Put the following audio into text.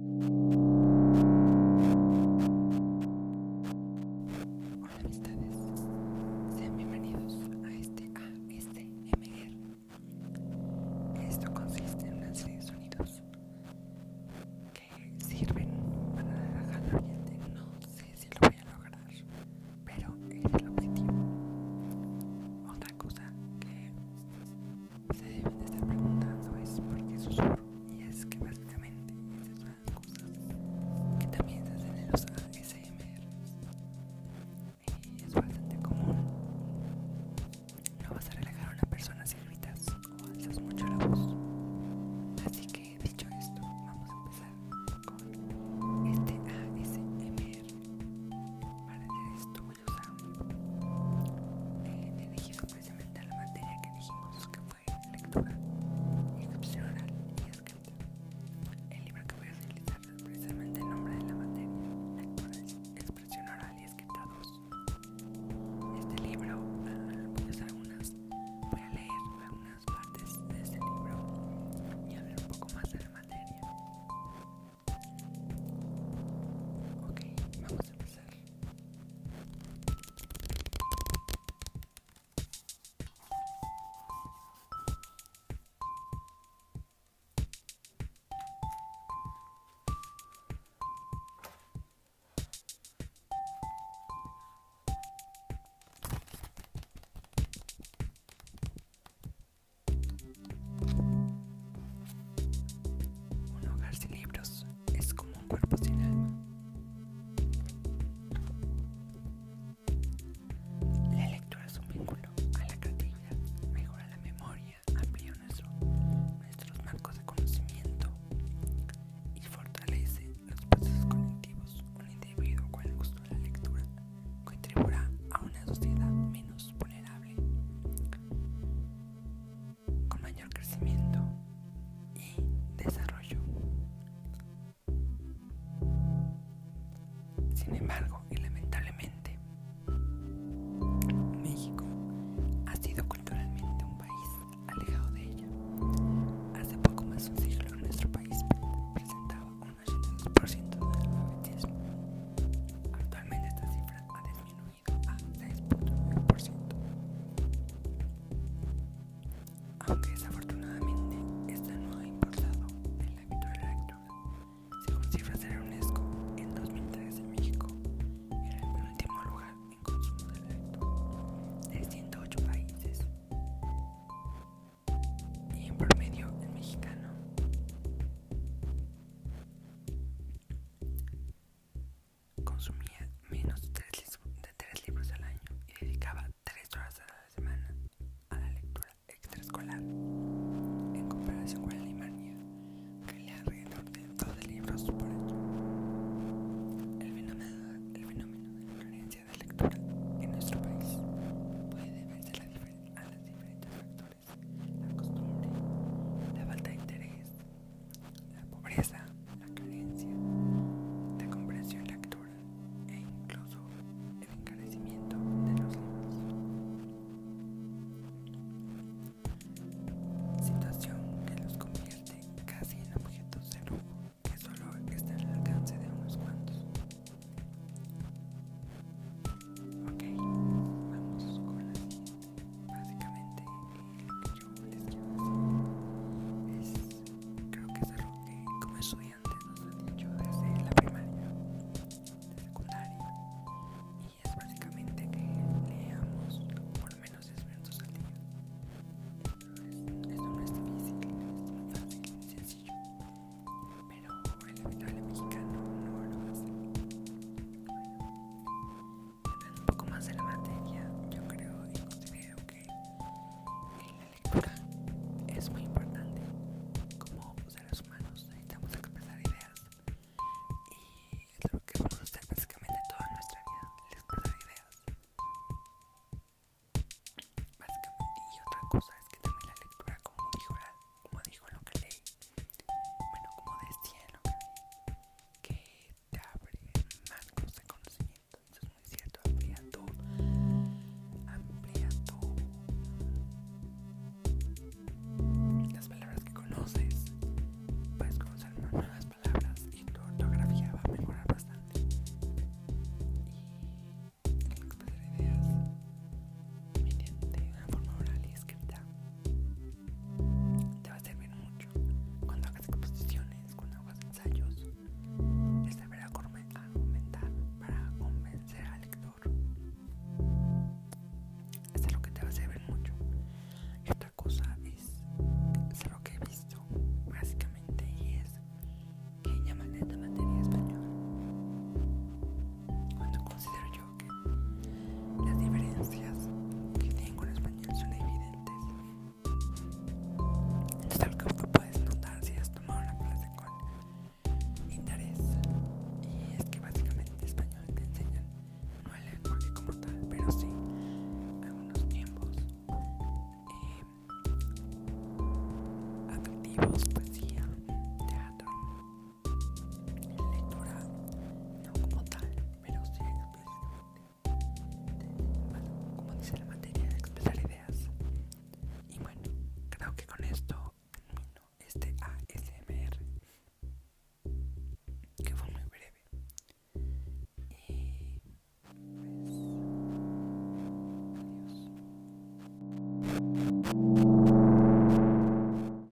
you